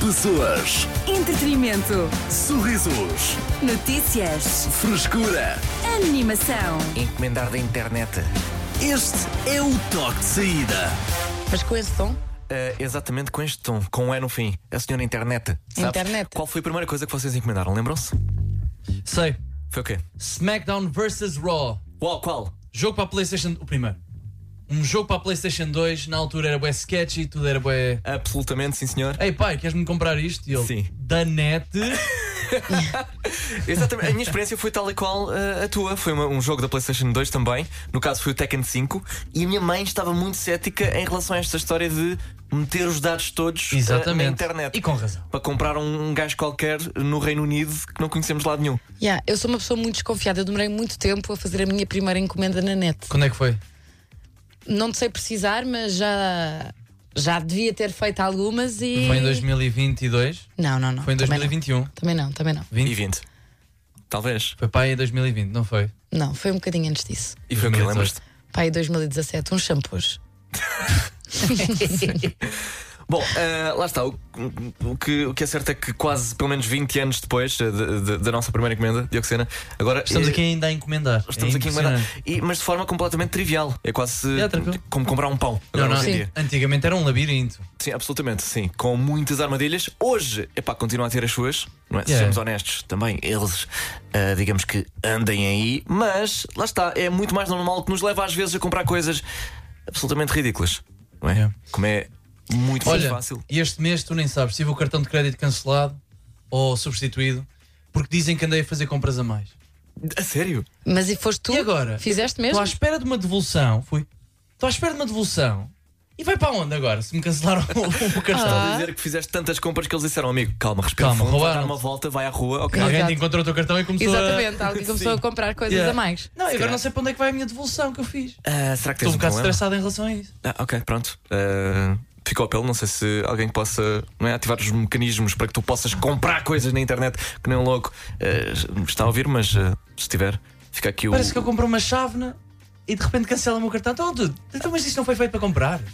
Pessoas, Entretenimento. sorrisos, Notícias. frescura. Animação. Encomendar da internet. Este é o toque de saída. Mas com esse tom? Ah, exatamente com este tom, com um E no fim. A senhora internet. Sabes? Internet. Qual foi a primeira coisa que vocês encomendaram? Lembram-se? Sei. Foi o quê? SmackDown vs Raw. Qual? Qual? Jogo para a PlayStation. O primeiro. Um jogo para a PlayStation 2. Na altura era bué sketchy, tudo era bué. Absolutamente, sim, senhor. Ei pai, queres-me comprar isto? E ele. Sim. Da net. Exatamente. A minha experiência foi tal e qual ah, a tua. Foi uma- um jogo da PlayStation 2 também. No caso, foi o Tekken 5. E a minha mãe estava muito cética em relação a esta história de meter os dados todos Exatamente. na internet. E com razão. Para comprar um gajo qualquer no Reino Unido que não conhecemos de lado nenhum. Yeah, eu sou uma pessoa muito desconfiada. Eu demorei muito tempo a fazer a minha primeira encomenda na net. Quando é que foi? Não te sei precisar, mas já, já devia ter feito algumas e. Foi em 2022? Não, não, não. Foi em também 2021? Também não, também não. 20? E 20. Talvez. Foi pai em 2020, não foi? Não, foi um bocadinho antes disso. E foi o que 2018. lembras-te? Pai, 2017, uns shampoos. Bom, eh, lá está. O, o que, o que é certo é que quase, pelo menos 20 anos depois eh, de- de- da nossa primeira encomenda, Dioxena, agora. Estamos eh, aqui ainda a encomendar. Estamos É aqui a encomendar. E- Mas de forma completamente trivial. É quase É, como comprar um pão. Não, não, Sim. Antigamente era um labirinto. Sim, absolutamente, sim. Com muitas armadilhas. Hoje, epá, continua a ter as suas. Não é? Yeah. Sejamos honestos, também eles, ah, digamos que andem aí. Mas, lá está, é muito mais normal que nos leva às vezes a comprar coisas absolutamente ridículas. Não é? Yeah. Como é muito Olha, fácil. e este mês tu nem sabes, tive o cartão de crédito cancelado ou substituído porque dizem que andei a fazer compras a mais. A sério? Mas e foste tu? E agora? Fizeste Estou mesmo? à espera de uma devolução. Fui. Estou à espera de uma devolução. E vai para onde agora? Se me cancelaram o, o cartão. Ah. a dizer que fizeste tantas compras que eles disseram, amigo, calma, respira Calma, fundo, vai roubaram. dar uma volta, vai à rua, ok. Alguém te encontrou o teu cartão e começou Exatamente, alguém começou Sim. a comprar a. coisas Yeah. a mais. Não, e agora calhar. não sei para onde é que vai a minha devolução que eu fiz. Ah, será que tens Estou um bocado problema? estressado em relação a isso. Ah, ok, pronto. Ah, Ficou o apelo, não sei se alguém possa não é, ativar os mecanismos para que tu possas comprar coisas na internet que nem um louco. Ah, está a ouvir, mas ah, se tiver, fica aqui o. Parece que eu comprei uma chávena e de repente cancela o meu cartão. Então, tudo. Então, mas isto não foi feito para comprar.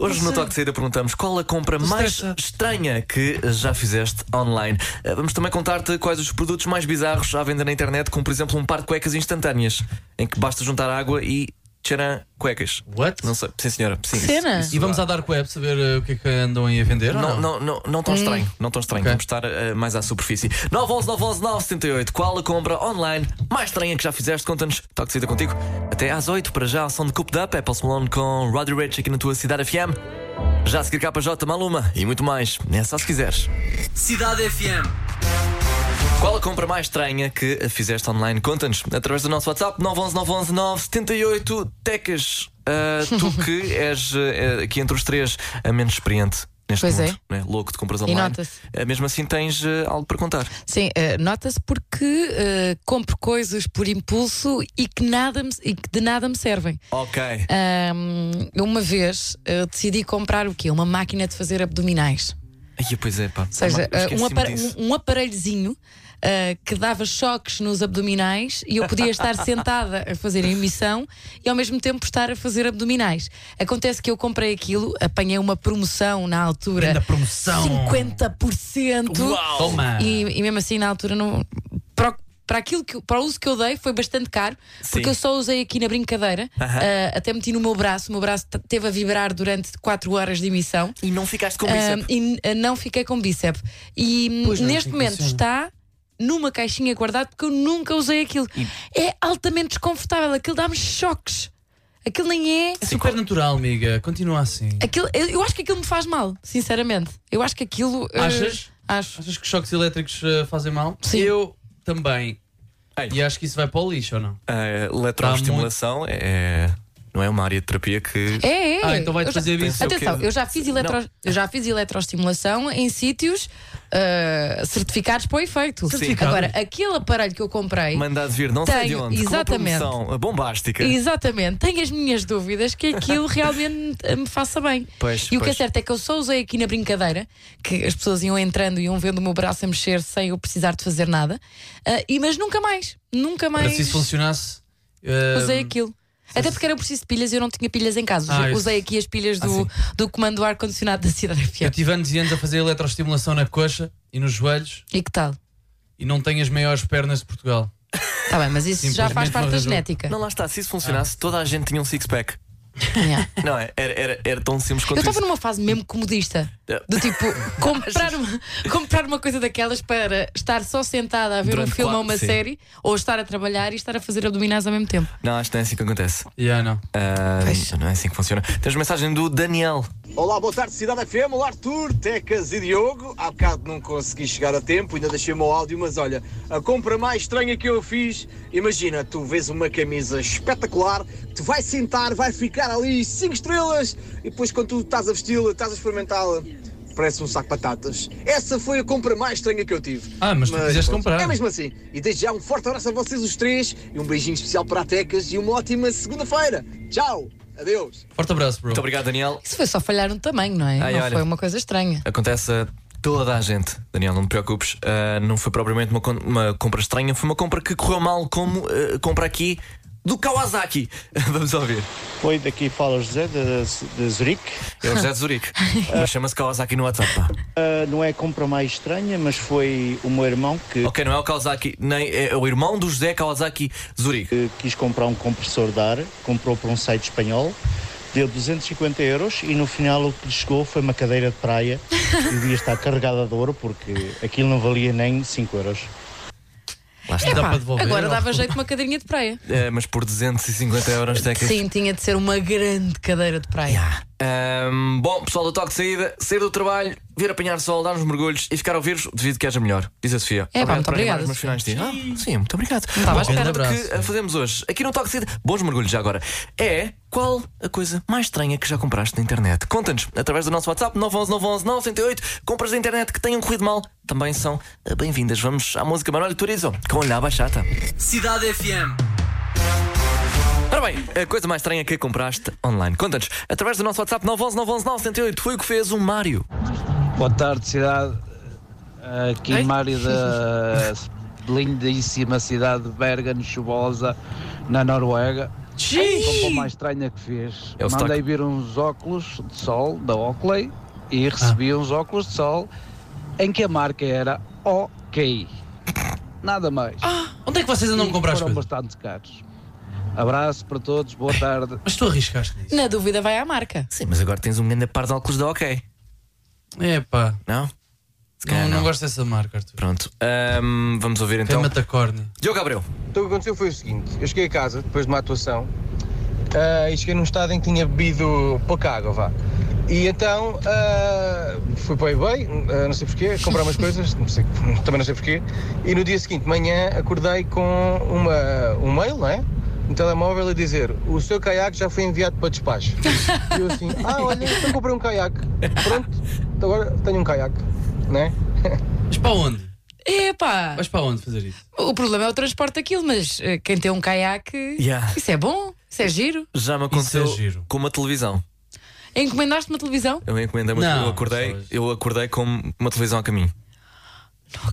Hoje no Toque de Saída perguntamos qual a compra mais estranha que já fizeste online. Ah, Vamos também contar-te quais os produtos mais bizarros à venda na internet, como por exemplo um par de cuecas instantâneas, em que basta juntar água e tcharam, cuecas. What? Não sei, sim senhora. Sim, Que cena? E vamos à Dark Web saber uh, o que é que andam aí a vender? ou Não, não? não, não, não tão estranho, não tão estranho. Ok. Vamos estar eh, mais à superfície. 911 911 978. Qual a compra online mais estranha que já fizeste? Conta-nos. Toque de saída contigo. Até às 8 para já, a som de Coop Up, Apple Malone com Roddy Rich aqui na tua cidade FM. Já a seguir KJ, Maluma e muito mais. É só se quiseres. Cidade FM. Qual a compra mais estranha que fizeste online? Conta-nos através do nosso WhatsApp 911 911 978 Tecas. Ah, tu que és eh, aqui entre os três a menos experiente neste Pois mundo, né? louco de compras E online. nota-se. Ah, mesmo assim tens eh, algo para contar. Sim, eh, nota-se porque eh, compro coisas por impulso e que, nada me- e que de nada me servem. Ok. Uma vez decidi comprar o quê? Uma máquina de fazer abdominais. Ai, pois é, pá. Ou seja, um, disso. um- um aparelhozinho eh, que dava choques nos abdominais e eu podia estar sentada a fazer a emissão e ao mesmo tempo estar a fazer abdominais. Acontece que eu comprei aquilo, apanhei uma promoção na altura. Grande promoção. 50%. Toma. E, e mesmo assim, na altura, não. Para, o- para aquilo que, para o uso que eu dei foi bastante caro, porque Sim. eu só usei aqui na brincadeira, Aham. ah, até meti no meu braço, o meu braço teve a vibrar durante 4 horas de emissão. E não ficaste com bíceps. e ah, não fiquei com bíceps. E Pois neste momento funciona. está numa caixinha guardado porque eu nunca usei aquilo. É altamente desconfortável, aquilo dá-me choques. Aquilo nem é. É super natural, amiga. Continua assim. Aquilo, eu, eu acho que aquilo me faz mal, sinceramente. Eu acho que aquilo. ah, Achas? Acho. Achas que choques elétricos uh, fazem mal? Sim. Eu também. Ei. E acho que isso vai para o lixo ou não? A eletroestimulação é. Não é uma área de terapia que. É, é. Ah, então vai-te Eu já- fazer isso. Atenção, eu já fiz, eletro... eu já fiz eletroestimulação em sítios ah, certificados para o efeito. Certificados? Agora, aquele aparelho que eu comprei. Mandado vir, não sei de Tenho, onde. com uma exatamente. bombástica. Exatamente, tenho as minhas dúvidas que aquilo realmente me faça bem. Pois, e o que é pois. certo é que eu só usei aqui na brincadeira, que as pessoas iam entrando e iam vendo o meu braço a mexer sem eu precisar de fazer nada, Ah, e, mas nunca mais, nunca Para mais se isso funcionasse. uh, usei aquilo. Até porque era preciso de pilhas e eu não tinha pilhas em casa. Ah, Usei isso. aqui as pilhas Ah, do, sim. do comando do ar-condicionado da cidade Eu FM. tive anos e anos a fazer eletroestimulação na coxa e nos joelhos E que tal? e não tenho as maiores pernas de Portugal. Tá bem, mas isso já faz parte da genética. Não, lá está. Se isso funcionasse, toda a gente tinha um six-pack. Yeah. Não é? Era, era, era tão simples Eu quanto estava isso. numa fase mesmo comodista. Do tipo, comprar uma, comprar uma coisa daquelas para estar só sentada a ver Durante um filme ou uma sim. série, ou estar a trabalhar e estar a fazer abdominais ao mesmo tempo. Não, acho que não é assim que acontece. Yeah, não. Pois. não é assim que funciona. Tens mensagem do Daniel. Olá, boa tarde, Cidade FM. Olá, Arthur, Tecas e Diogo. Há bocado não consegui chegar a tempo, ainda deixei o meu áudio, mas olha, a compra mais estranha que eu fiz, imagina, tu vês uma camisa espetacular, tu vai sentar, vai ficar ali 5 estrelas, e depois quando tu estás a vesti-la, estás a experimentá-la, parece um saco de batatas. Essa foi a compra mais estranha que eu tive. Ah, mas tu quiseste comprar. É mesmo assim. E desde já um forte abraço a vocês os três, e um beijinho especial para a Tecas, e uma ótima segunda-feira. Tchau, adeus. Forte abraço, bro. Muito obrigado, Daniel. Isso foi só falhar no tamanho, não é? Ai, não olha. foi uma coisa estranha. Acontece a toda a gente, Daniel, não te preocupes. Ah, não foi propriamente uma, uma compra estranha, foi uma compra que correu mal, como ah, compra aqui do Kawasaki. Vamos ouvir. Foi daqui fala José de, de Zurique. É o José de Zurique. Mas chama-se Kawasaki no WhatsApp. Ah, não é a compra mais estranha, mas foi o meu irmão que, Ok, não é o Kawasaki, nem é o irmão do José Kawasaki Zurique. que quis comprar um compressor de ar, comprou por um site espanhol, deu 250 euros e no final o que lhe chegou foi uma cadeira de praia que devia estar carregada de ouro porque aquilo não valia nem 5 euros. Lá está. Dá para devolver, agora dava jeito uma cadeirinha de praia. É, mas por 250 euros Tecas. Sim, tinha de ser uma grande cadeira de praia. Ahm, bom, pessoal do toque de saída, sair do trabalho, vir apanhar sol, dar uns mergulhos e ficar a ouvir-vos, devido que haja melhor. Diz a Sofia. É, pá, muito obrigada, os meus finais de dia. Ah, sim, muito obrigado. estava à espera. Grande que ah, fazemos hoje, aqui no toque de saída, bons mergulhos já agora, é qual a coisa mais estranha que já compraste na internet? Conta-nos através do nosso WhatsApp 911 911 908. Compras da internet que tenham corrido mal também são ah, bem-vindas. Vamos à música Manuel Turizo com Olhar Baixata. Cidade FM. Ora bem, a coisa mais estranha que compraste online. Conta-nos através do nosso WhatsApp 911 911 908. Foi o que fez o Mário. Boa tarde, cidade. Aqui Ei. Mário da lindíssima cidade de Bergen, chuvosa, na Noruega. A compra mais estranha que fiz. É o Mandei vir uns óculos de sol da Oakley e recebi uns óculos de sol em que a marca era OK. Nada mais. Onde é que vocês andam a comprar as foram coisas? bastante caros. Abraço para todos, boa tarde. Mas tu arriscaste nisso. Na dúvida, vai à marca. Sim, mas agora tens um grande par de óculos da OK. É pá. Não? Se Não, calhar não não. gosto dessa marca, Arthur. Pronto. Ahm, vamos ouvir então. Queima-te a córnea. Diogo Gabriel. Então o que aconteceu foi o seguinte: eu cheguei a casa depois de uma atuação ah, e cheguei num estado em que tinha bebido pouca água, vá. E então ah, fui para o eBay, ah, não sei porquê, comprar umas coisas, não sei, também não sei porquê. E no dia seguinte, de manhã, acordei com uma, um mail, não é? Um telemóvel a dizer: O seu caiaque já foi enviado para despacho. E eu assim: Ah, olha, então comprei um caiaque. Pronto, então agora tenho um caiaque, não é? Mas para onde? Epá! Vais para onde fazer isso? O problema é o transporte daquilo, mas eh, quem tem um caiaque. Yeah. Isso é bom, isso é giro. Já me aconteceu é giro. com uma televisão. Encomendaste uma televisão? Eu encomendei uma Não, eu acordei, pessoas. eu acordei com uma televisão a caminho.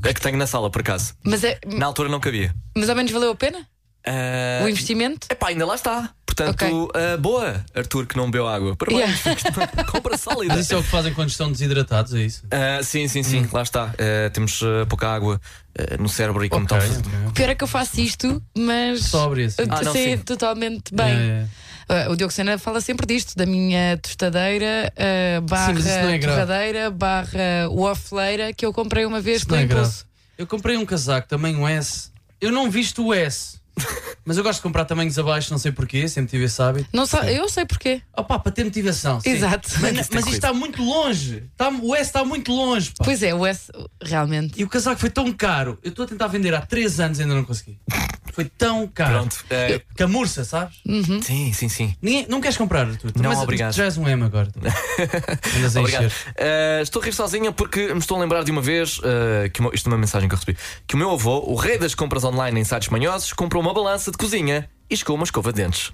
É que tenho na sala, por acaso. Mas, é, Na altura não cabia. mas ao menos valeu a pena? Ah, O investimento? Epá, ainda lá está. Portanto, ah, boa, Arthur, que não bebeu água. Parabéns. Compra sólida. Mas isso é o que fazem quando estão desidratados, é isso? Ah, sim, sim, sim, lá está. Ah, temos ah, pouca água ah, no cérebro e como tal. ok. O pior é que eu faço isto, mas. Sóbrio, assim. Ah, não, sim. totalmente bem. É, é. Uh, o Diogo Sena fala sempre disto, da minha tostadeira, uh, barra não é torradeira, barra waffleira, que eu comprei uma vez Isso não é impulso. Eu comprei um casaco, tamanho S. Eu não visto o S. Mas eu gosto de comprar tamanhos abaixo, não sei porquê, sempre tive esse hábito. Não eu sei porquê. Opa, para ter motivação. sim. Exato. Mas, mas isto está muito longe. Está- o S está muito longe, pá. Pois é, o S, realmente. E o casaco foi tão caro. Eu estou a tentar vender há 3 anos e ainda não consegui. Foi tão caro. Pronto. ah, Camurça, sabes? sim, sim, sim. Ninguém, não queres comprar, tu? Tu Não, mas- obrigado. Já és um M agora. Andas a Obrigado. Uh, estou a rir sozinha porque me estou a lembrar de uma vez, uh, que meu- isto é uma mensagem que eu recebi, que o meu avô, o rei das compras online em sites manhosos, comprou uma balança de cozinha e chegou uma escova de dentes.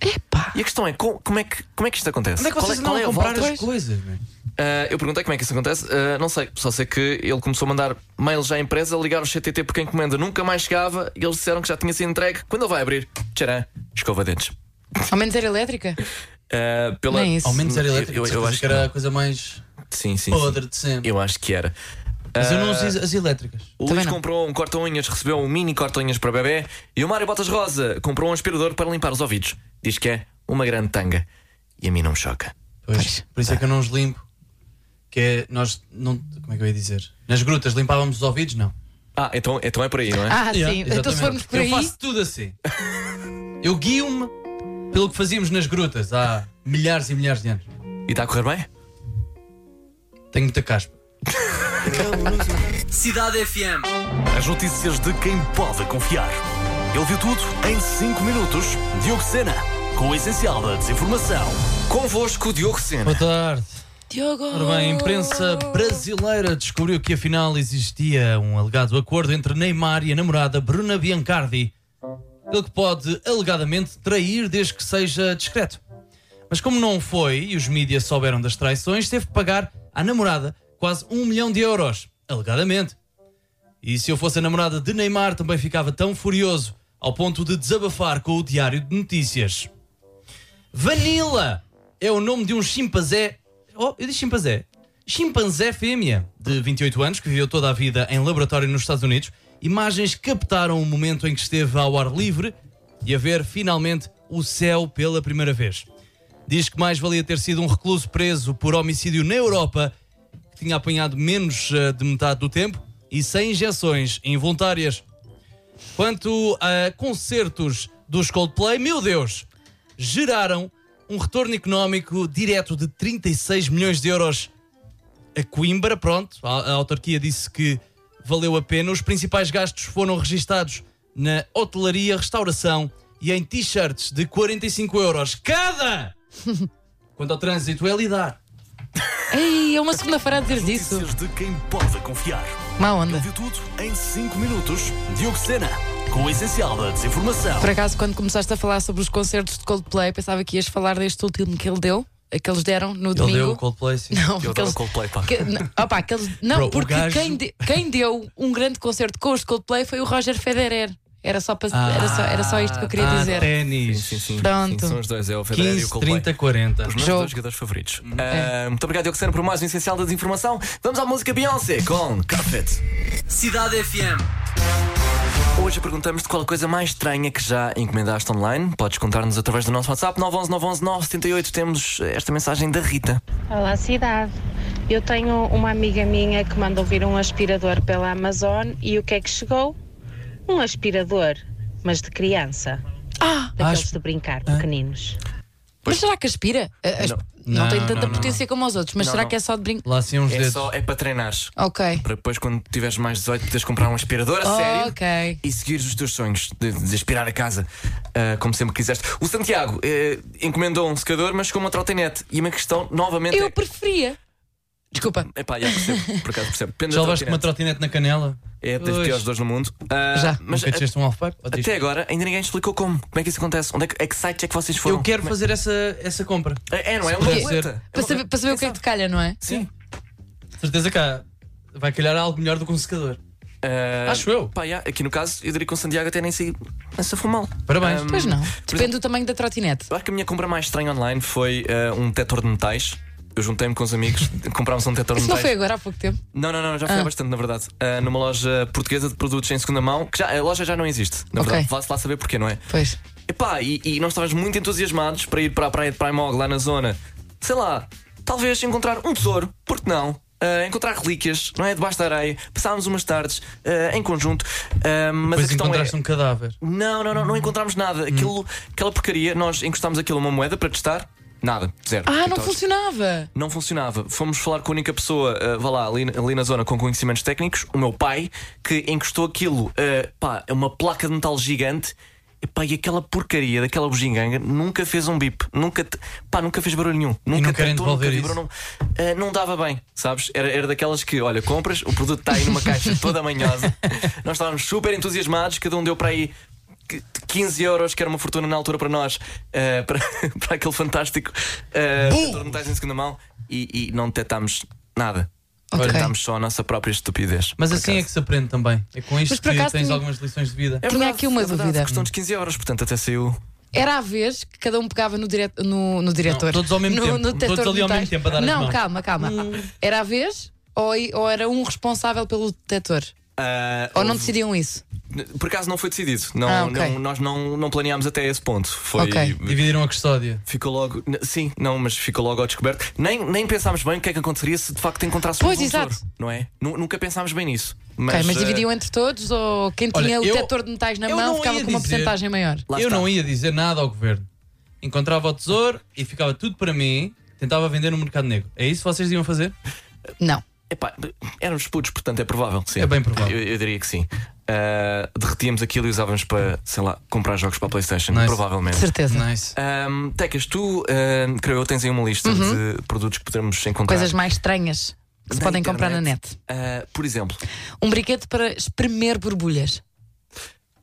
Epá! E a questão é, co- como é que, como é que isto acontece? Onde é que Qual vocês qual a a comprar volta? as coisas? man? Uh, eu perguntei como é que isso acontece, uh, não sei, só sei que ele começou a mandar mails à empresa, ligar o CTT porque a encomenda nunca mais chegava e eles disseram que já tinha sido entregue. Quando ele vai abrir, tcharam, escova de dentes. Ao menos era elétrica? Ah, pela... Nem isso. Ao menos era elétrico. eu- Eu, eu acho que era a coisa mais Sim, sim, sim. podre de sempre. Eu acho que era. Mas eu não uso as elétricas. O Também Luís não. comprou um corta-unhas, recebeu um mini corta-unhas para bebê e o Mário Botas Rosa comprou um aspirador para limpar os ouvidos. Diz que é uma grande tanga. E a mim não me choca. Pois, Pois. Por isso é que eu não os limpo. Que é, nós não. Como é que eu ia dizer? Nas grutas limpávamos os ouvidos? Não. Ah, então, então é por aí, não é? Ah, Yeah, sim. Então se exatamente. formos por eu aí. faço tudo assim. eu guio-me pelo que fazíamos nas grutas há milhares e milhares de anos. E está a correr bem? Tenho muita caspa. Cidade FM. As notícias de quem pode confiar. Ele viu tudo em 5 minutos. Diogo Sena, com o essencial da desinformação. Convosco, Diogo Sena. Boa tarde. Diogo! Ora bem, a imprensa brasileira descobriu que afinal existia um alegado acordo entre Neymar e a namorada Bruna Biancardi. Ele que pode alegadamente trair desde que seja discreto. Mas como não foi e os mídias souberam das traições, teve que pagar à namorada quase um milhão de euros, alegadamente. E se eu fosse a namorada de Neymar, também ficava tão furioso ao ponto de desabafar com o Diário de Notícias. Vanilla é o nome de um chimpanzé. Oh, eu disse chimpanzé. Chimpanzé fêmea, de 28 anos, que viveu toda a vida em laboratório nos Estados Unidos. Imagens captaram o momento em que esteve ao ar livre e a ver finalmente o céu pela primeira vez. Diz que mais valia ter sido um recluso preso por homicídio na Europa, que tinha apanhado menos eh, de metade do tempo e sem injeções involuntárias. Quanto a concertos dos Coldplay, meu Deus, geraram um retorno económico direto de 36 milhões de euros a Coimbra. Pronto, a, a autarquia disse que valeu a pena. Os principais gastos foram registados na hotelaria, restauração e em t-shirts de 45 euros cada. Quanto ao trânsito, é lidar. Ei, é uma segunda-feira a dizer isso. De quem pode confiar. Má onda. viu tudo em 5 minutos. Diogo Sena, com o essencial da desinformação. Por acaso, quando começaste a falar sobre os concertos de Coldplay, pensava que ias falar deste último que ele deu, que eles deram no Ele domingo. deu o Coldplay, sim. Não, Eu eles, Coldplay, pá. que, não, opa, aqueles, não Bro, o porque gajo- quem, de- quem deu um grande concerto com os de Coldplay foi o Roger Federer. Era só, para, Ah, era só, era só isto que eu queria ah, dizer. Ténis. Sim, sim. Pronto. Sim, são os dois, é o Federer e o 15, Coldplay. 30, 40. Os meus Jogo. dois jogadores favoritos. Ah, muito obrigado, Diogo Sena, por mais um essencial da desinformação. Vamos à música Beyoncé com Carpet. Cidade FM. Hoje perguntamos de qual a coisa mais estranha que já encomendaste online. Podes contar-nos através do nosso WhatsApp 911 911 978. Temos esta mensagem da Rita. Olá, cidade. Eu tenho uma amiga minha que mandou vir um aspirador pela Amazon e o que é que chegou? Um aspirador, mas de criança. Ah, Daqueles de brincar, pequeninos. Mas será que aspira? As- não, Não, tem tanta não, não. potência como os outros, mas Não, será não. que é só de brincar? Lá sim uns É, dedos. só, é para treinares. Ok. Para depois, quando tiveres mais 18, poderes comprar um aspirador a sério. Ok. E seguires os teus sonhos de, de aspirar a casa ah, como sempre quiseste. O Santiago eh, encomendou um secador, mas com uma trotinete. E uma questão, novamente. Eu é... preferia. Desculpa. Epá, já percebo, por acaso percebo. Depende Já da levaste com uma trotinete. trotinete na canela? É das Pois. piores dores no mundo. Ah, Já. Mas Nunca desceste um halfpipe? Ou disto? até agora ainda ninguém explicou como. Como é que isso acontece? Onde é que, é que site é que vocês foram? Eu quero Como fazer essa, essa compra. É, é, não é? Uma roleta. ser. É Para uma- saber, para saber o que é que te calha, não é? Sim. De certeza que há- vai calhar algo melhor do que um secador. Ah, Acho eu. Pá, já, aqui no caso, eu diria que o Santiago até nem se nem se mal. Parabéns. Ah, Pois não. Depende do tamanho da trotinete. Eu acho que a minha compra mais estranha online foi ah, um detector de metais. Eu juntei-me com os amigos, comprámos um detector de Isso não metais. foi agora há pouco tempo? Não, não, não, já foi há Ah. bastante, na verdade. Ah, numa loja portuguesa de produtos em segunda mão, que já, a loja já não existe, na Ok. verdade. Vá-se lá saber porquê, não é? Pois. Epá, e, e nós estávamos muito entusiasmados para ir para a praia de Primog, lá na zona. Sei lá, talvez encontrar um tesouro, porque não? Ah, encontrar relíquias, não é? Debaixo da areia. Passámos umas tardes ah, em conjunto. Ah, mas a Depois questão é. encontraste um cadáver. Não, não, não, não encontramos nada. Aquilo, Aquela porcaria, nós encostámos aquilo a uma moeda para testar. Nada, zero. Ah, não funcionava. não funcionava. Fomos falar com a única pessoa, uh, vá lá, ali, ali na zona com conhecimentos técnicos, o meu pai, que encostou aquilo, uh, pá, é uma placa de metal gigante. E, pá, e aquela porcaria daquela bugiganga nunca fez um bip, nunca, te- pá, nunca fez barulho nenhum, nunca tentou, nunca vibrou, não, uh, não dava bem, sabes? Era, era daquelas que, olha, compras, o produto está aí numa caixa toda manhosa, nós estávamos super entusiasmados, cada um deu para aí 15 euros, que era uma fortuna na altura para nós, uh, para, para aquele fantástico uh, de metais em segunda mão, e, e não detectámos nada. Ok. Detectámos só a nossa própria estupidez. Mas assim é acaso. que se aprende também. É com isto que tens tinha- algumas lições de vida. É Tinha verdade, aqui uma é verdade, dúvida. Custou-nos 15 euros, portanto até saiu. Era a vez que cada um pegava no, dire... no, no diretor. Não, todos ao mesmo no, tempo. No Todos ali de ao mesmo tempo a dar as Não, mãos. calma, calma. Era a vez ou, ou era um responsável pelo detector? Ah, Ou não decidiam isso? Por acaso não foi decidido. Não, Ah, ok. não- nós não, não planeámos até esse ponto. Foi. Ok. Dividiram a custódia. Ficou logo. Sim, não, mas ficou logo ao descoberto. Nem, nem pensámos bem o que é que aconteceria se de facto encontrássemos Pois, um exato. tesouro, não é? Nu- Nunca pensámos bem nisso. Mas, ok, mas eh, dividiam entre todos ou quem Olha, tinha o eu- detector de metais na mão ficava com uma dizer- porcentagem maior? eu não ia dizer nada ao governo. Encontrava o tesouro e ficava tudo para mim. Tentava vender no mercado negro. É isso que vocês iam fazer? Não. Epá, éramos putos, portanto é provável. Sim. É bem provável. Eu, eu diria que sim. Ah, derretíamos aquilo e usávamos para, sei lá, comprar jogos para a PlayStation. Nice. Provavelmente. Certeza. Nice. Ahm, Tecas, tu, ahm, creio eu, tens aí uma lista de produtos que podemos encontrar. Uhum. Coisas mais estranhas que se podem comprar na internet. net. Ah, por exemplo, Um brinquedo para espremer borbulhas.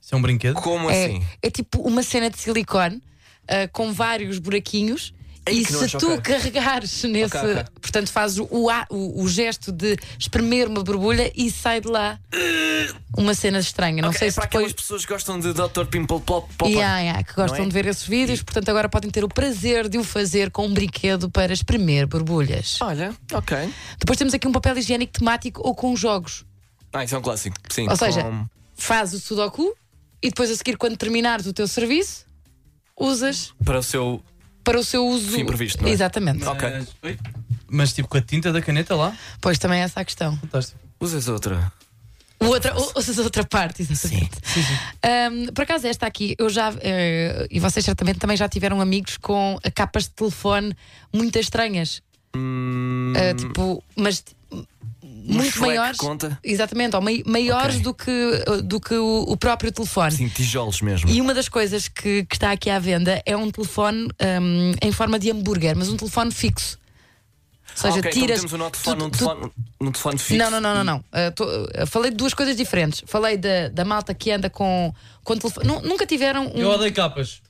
Isso é um brinquedo? como É, assim? é tipo uma cena de silicone ah, com vários buraquinhos. Ei, e se nojo, tu carregares nesse. Ok, ok. Portanto, fazes o, a- o, o gesto de espremer uma borbulha e sai de lá uma cena estranha. Não sei é se para depois. aquelas pessoas que gostam de Dr. Pimple Plop Pop. Yeah, yeah, que gostam é? de ver esses vídeos, portanto agora podem ter o prazer de o fazer com um brinquedo para espremer borbulhas. Olha, ok. Depois temos aqui um papel higiênico temático ou com jogos. Ah, isso é um clássico. Sim, Ou seja, com- faz o sudoku e depois a seguir, quando terminares o teu serviço, usas para o seu. Para o seu uso. Fim previsto, não é? Exatamente. Ok. Mas, Oi? Mas tipo com a tinta da caneta lá? Pois também é essa a questão. Fantástico. Usas outra. Outra, outra parte, exatamente. Ahm, por acaso, esta aqui, eu já. eh, e vocês certamente também já tiveram amigos com capas de telefone muito estranhas. Hum, Ah, tipo, mas muito maiores. conta? Exatamente, ou mai- maiores Ok. do que, do que o, o próprio telefone. Sim, tijolos mesmo. E uma das coisas que, que está aqui à venda é um telefone hum, em forma de hambúrguer, mas um telefone fixo. Ou seja, Ah, ok, então tiras. temos um telefone, tu- um tu- telefone, um telefone fixo. Não, não, não, não, não. Ah, tô- ah, falei de duas coisas diferentes. Falei da, da malta que anda com, com telefone. Nu- Nunca tiveram um. Eu odeio capas.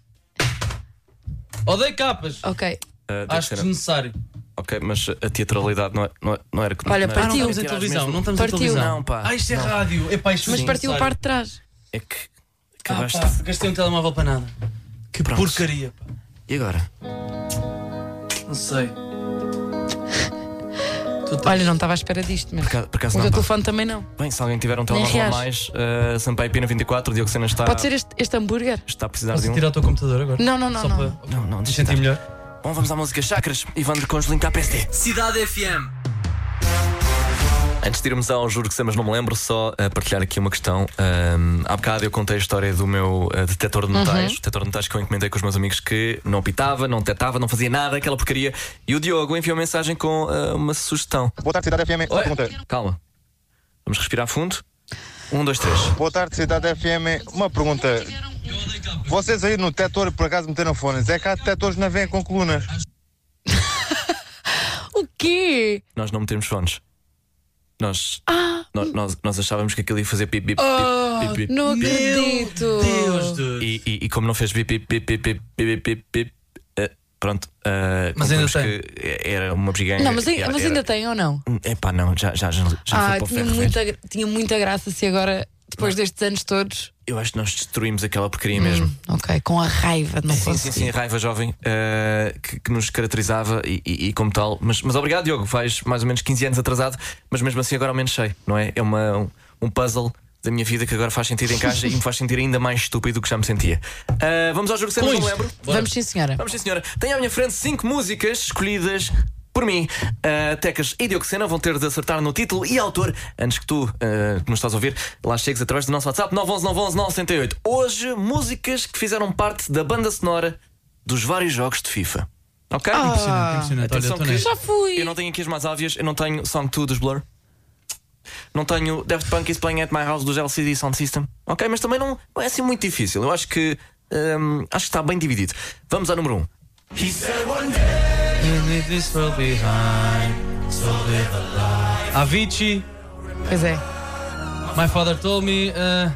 Odeio capas. Ok. Deve Acho desnecessário. Ok, mas a teatralidade não, é, não, é- não era que Olha, não Ah, não Partiu. estamos em Tirar as televisão. Não estamos Partiu. televisão. Não, pá, Ah, isto é não. rádio. Epá, isto é Mas partiu a parte de trás. É que Ah, acabaste. pá, gastei um telemóvel para nada. Que Pronto. porcaria, pá. E agora? Não sei. Tens- Olha, não estava à espera disto, mas. Por acaso, por acaso O não. teu pá. telefone também não. Bem, se alguém tiver um telemóvel mais, uh, Sampaio Pina 24, Diogo Sena está, Pode ser este, este hambúrguer? está a precisar Posso de um. tirar o teu computador agora? Não, não, não. Só não. para Não, não, sentir estar. melhor. Bom, vamos à música Chakras e Vandro Congelim PSD. Cidade FM. Antes de irmos ao Juro que sei, mas não me lembro, só a partilhar aqui uma questão. Um, há bocado eu contei a história do meu uh, detector de metais, detector de metais que eu encomendei com os meus amigos que não pitava, não detectava, não fazia nada, aquela porcaria. E o Diogo enviou mensagem com uh, uma sugestão. Boa tarde, Cidade FM. Uma Oi, pergunta. calma. Vamos respirar fundo. Um, dois, três. Boa tarde, Cidade FM. Uma pergunta. Vocês aí no tetor, por acaso meteram fones, é que há tetores na vem com colunas. o quê? Nós não metemos fones. Nós, ah. nós, nós, nós, achávamos que aquilo ia fazer pip, pip, oh, pip, pip, Não acredito! Deus do... e, e, e, como não fez pip, pip, pip, pip, pip, pip, pip uh, pronto. Uh, mas ainda tem. era uma brigante. Não, mas, mas ainda era... tem ou não? Epá, não, já, já, já, já ah, tinha, muita, tinha muita graça se agora depois destes anos todos. Eu acho que nós destruímos aquela porcaria mesmo. Hum, ok, com a raiva de não Sim, sim, conseguir. sim, a raiva jovem eh, que, que nos caracterizava e, e- e como tal. Mas, mas obrigado, Diogo. Faz mais ou menos 15 anos atrasado, mas mesmo assim agora ao menos sei, não é? É uma, um, um puzzle da minha vida que agora faz sentido em caixa e me faz sentir ainda mais estúpido do que já me sentia. Eh, vamos ao jogo que sempre não me lembro. Vamos sim, senhora. Vamos sim, senhora. Tenho à minha frente cinco músicas escolhidas por mim. Uh, Tecas e Diogo Sena vão ter de acertar no título e autor antes que tu, uh, que nos estás a ouvir, lá chegues através do nosso WhatsApp 911 911 968. Hoje, músicas que fizeram parte da banda sonora dos vários jogos de FIFA. Ok? Impressionante, impressionante. Olha, Atenção que. Já fui. eu não tenho aqui as mais óbvias, eu não tenho Song 2 dos Blur. Não tenho Daft Punk is Playing at My House dos LCD Sound System. Ok, mas também não, não é assim muito difícil. Eu acho que hum, acho que está bem dividido. Vamos ao número 1. Um. You leave this world behind, so live a life. Avicii, Pois é. my father told me. Uh,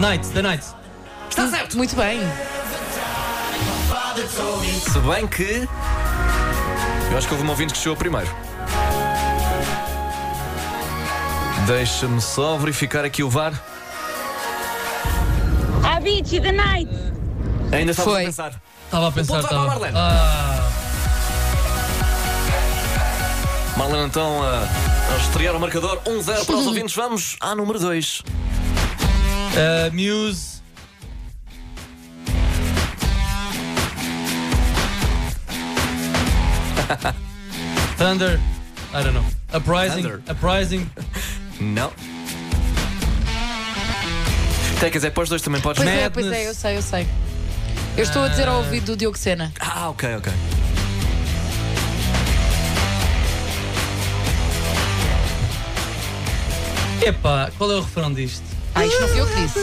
night, the night. Está certo! Muito bem. Se bem que. Eu acho que houve um ouvinte que chegou primeiro. Deixa-me só verificar aqui o VAR. Avicii, the night. Ainda estava a pensar. Estava a pensar. ponto vai para a. Marlene. Ah, Marlene então a, a estrear o marcador 1-0 para os ouvintes. Vamos à número 2. ah, Muse. Thunder. I don't know. Uprising. Thunder. Uprising. Não. Tecas, é para os dois também podes. Pois é, pois é, eu sei, eu sei. Eu estou a dizer ao ouvido do Diogo Sena. Ah, ok, ok. Epá, qual é o refrão disto? Ah, isto não fui eu que disse.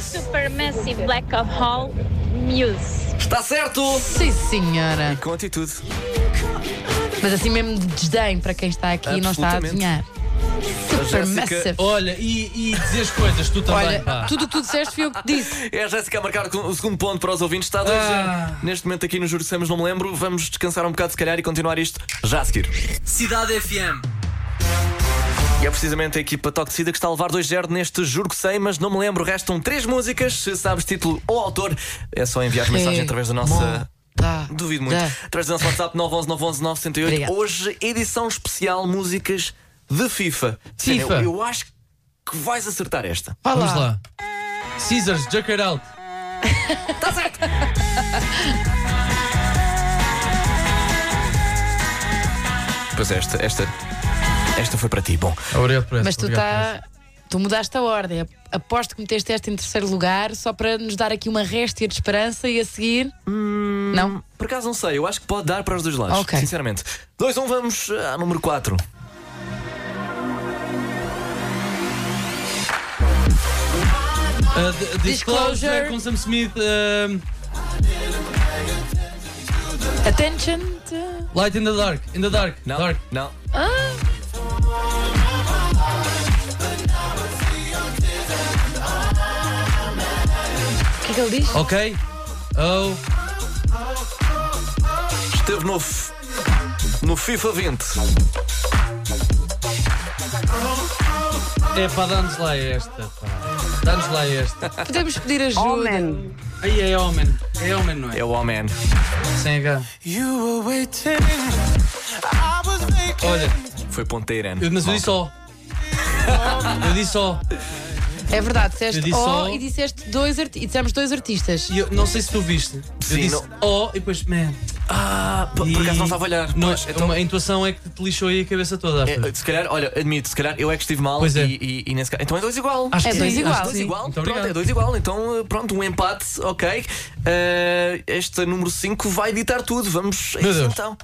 Supermassive Black of Hole Muse. Está certo! Sim, senhora. Com atitude. Mas assim mesmo de desdém para quem está aqui e não está a adivinhar. A Jéssica- Supermassive. Olha, e, e dizer as coisas, tu também. Olha, pá. tudo o que tu disseste fui eu que disse. É a Jéssica a marcar o segundo ponto para os ouvintes. Está dois, Ah. Neste momento aqui no Juro que Semos, não me lembro. Vamos descansar um bocado, se calhar, e continuar isto já a seguir. Cidade FM. E é precisamente a equipa Toxida que está a levar 2-0 neste Juro que Sei, mas não me lembro. Restam três músicas. Se sabes título ou autor, é só enviar mensagem através da nossa. Tá. Duvido muito. Tá. Através do nosso WhatsApp 911 911 968. Obrigada. Hoje, edição especial músicas de FIFA. FIFA. Eu, eu acho que vais acertar esta. Vá Vamos lá. lá. Caesars, Jerk It Out. Pois é, esta, esta, esta foi para ti. Bom, Obrigado por essa. Mas tu obrigado por tá. Tu mudaste a ordem. Aposto que meteste esta em terceiro lugar só para nos dar aqui uma réstia de esperança e a seguir. Não? por acaso não sei, eu acho que pode dar para os dois lados. Ok. Sinceramente. 2, 1, vamos à número 4. Uh, d- Disclosure Disclosure. com Sam Smith. um, Attention. to- Light in the Dark. In the Dark. Não, Dark. não. O que é que ele diz? Ok. Oh. Esteve no, F- no FIFA 20. É pá, dá-nos lá esta. Dá-nos lá esta. Podemos pedir ajuda. Aí é homem. É homem, não é? É o Omen. Sem H. Olha, Foi ponteira. eu, mas eu disse só. Eu disse só. É verdade, Eu disseste disse O só- e disseste dois arti e dissemos dois artistas. E eu não sei se tu viste. Eu Sim, disse não- oh e depois man. Ah, por, por acaso não estava a olhar. Não, Pois, então, A intuação é que te lixou aí a cabeça toda. é, se calhar, olha, admito, se calhar eu é que estive mal Pois é. e, e, e nesse caso. Então é dois igual. Acho É que dois sim, igual. Dois igual, pronto, obrigado. é dois igual. Então, pronto, um empate, ok. Eh, este número 5 vai ditar tudo. Vamos a Meu isso Deus. então.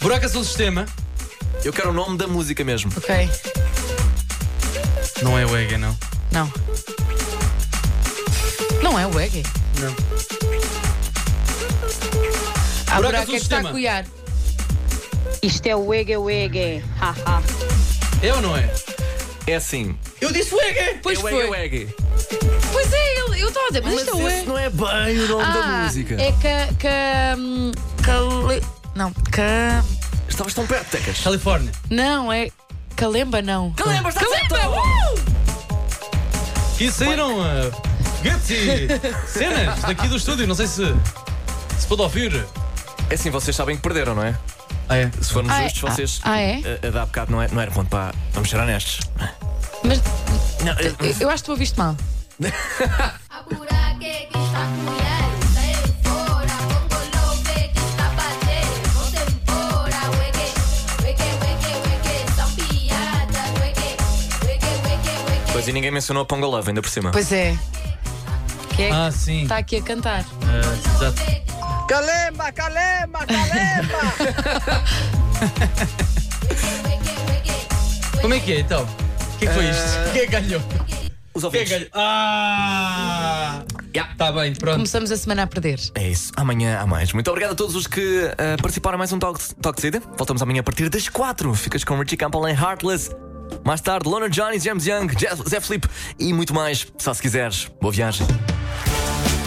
Buraco Azul Sistema. Eu quero o nome da música mesmo. Ok. Não é o Ega, não. Não. Não é o Egg. Não. Há Buraco buraco Azul é que está a coiar. Isto é o Ege Wege. Haha. É ou não é? É assim. Eu disse o Ega! Pois é foi. É Egg. Pois é, eu estava a dizer, mas, Mas isto é não é bem o nome da Ah, música. é ca. ca. hum, cale- Não, ca. Estavas tão perto, Tecas. Califórnia. Não, é. Calemba, não. Calemba, está Calemba! certo! uh! E saíram uh, foguetes e cenas daqui do estúdio. Não sei se se pode ouvir. É assim, vocês sabem que perderam, não é? Ah, é? Se formos Ah, é? justos, vocês. Ah, é? A, a dar bocado não, é, não era ponto para. Vamos ser honestos. Mas Não, eu, eu acho que tu ouviste mal. Pois e ninguém mencionou a Ponga Love ainda por cima. Pois é. Que é Ah, sim. está aqui a cantar. Ah, exato. Calema, calema, calema! Como é que é então? O que é que foi isto? Quem é ganhou? Os Quem é ouvintes. ganhou? Ah! Yeah. Tá bem, pronto. Começamos a semana a perder. É isso, amanhã há mais. Muito obrigado a todos os que ah, participaram em mais um Talk, Talk de Saída. Voltamos amanhã a partir das 4. Ficas com Richie Campbell em Heartless. Mais tarde, Lona Johnny, James Young, Jeff, Zé Felipe e muito mais. Só se quiseres. Boa viagem.